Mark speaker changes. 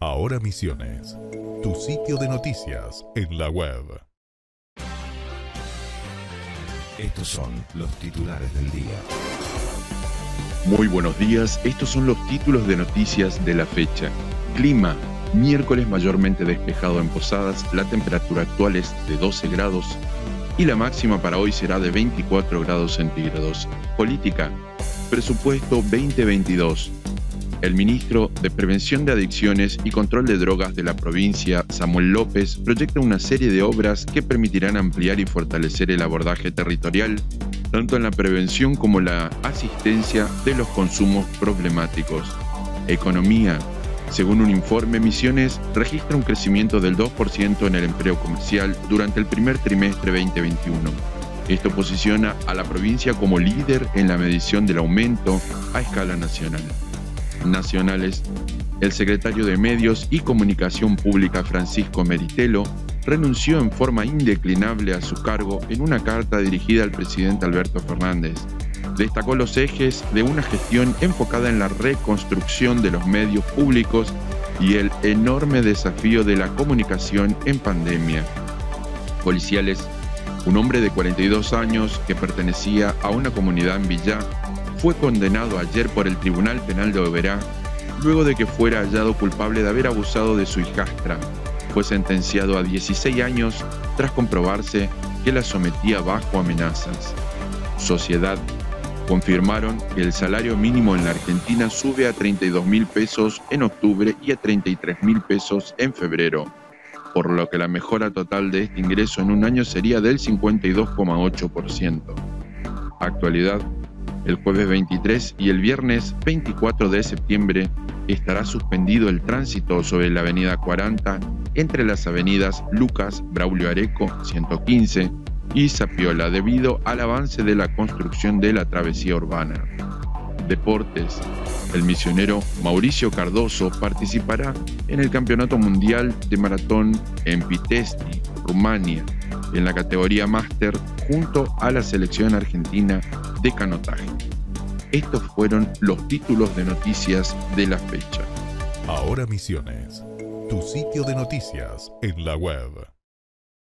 Speaker 1: Ahora Misiones, tu sitio de noticias en la web.
Speaker 2: Estos son los titulares del día.
Speaker 3: Muy buenos días, estos son los títulos de noticias de la fecha. Clima, miércoles mayormente despejado en Posadas, la temperatura actual es de 12 grados y la máxima para hoy será de 24 grados centígrados. Política, presupuesto 2022. El ministro de Prevención de Adicciones y Control de Drogas de la provincia, Samuel López, proyecta una serie de obras que permitirán ampliar y fortalecer el abordaje territorial, tanto en la prevención como la asistencia de los consumos problemáticos. Economía. Según un informe, Misiones registra un crecimiento del 2% en el empleo comercial durante el primer trimestre 2021. Esto posiciona a la provincia como líder en la medición del aumento a escala nacional nacionales, el secretario de Medios y Comunicación Pública Francisco Meritelo renunció en forma indeclinable a su cargo en una carta dirigida al presidente Alberto Fernández. Destacó los ejes de una gestión enfocada en la reconstrucción de los medios públicos y el enorme desafío de la comunicación en pandemia. Policiales, un hombre de 42 años que pertenecía a una comunidad en Villa fue condenado ayer por el Tribunal Penal de Oberá luego de que fuera hallado culpable de haber abusado de su hijastra. Fue sentenciado a 16 años tras comprobarse que la sometía bajo amenazas. Sociedad confirmaron que el salario mínimo en la Argentina sube a 32 mil pesos en octubre y a 33 mil pesos en febrero, por lo que la mejora total de este ingreso en un año sería del 52,8%. Actualidad el jueves 23 y el viernes 24 de septiembre estará suspendido el tránsito sobre la avenida 40 entre las avenidas Lucas Braulio Areco 115 y Zapiola debido al avance de la construcción de la travesía urbana. Deportes. El misionero Mauricio Cardoso participará en el Campeonato Mundial de Maratón en Pitesti, Rumania, en la categoría Máster junto a la selección argentina de canotaje. Estos fueron los títulos de noticias de la fecha.
Speaker 1: Ahora Misiones, tu sitio de noticias en la web.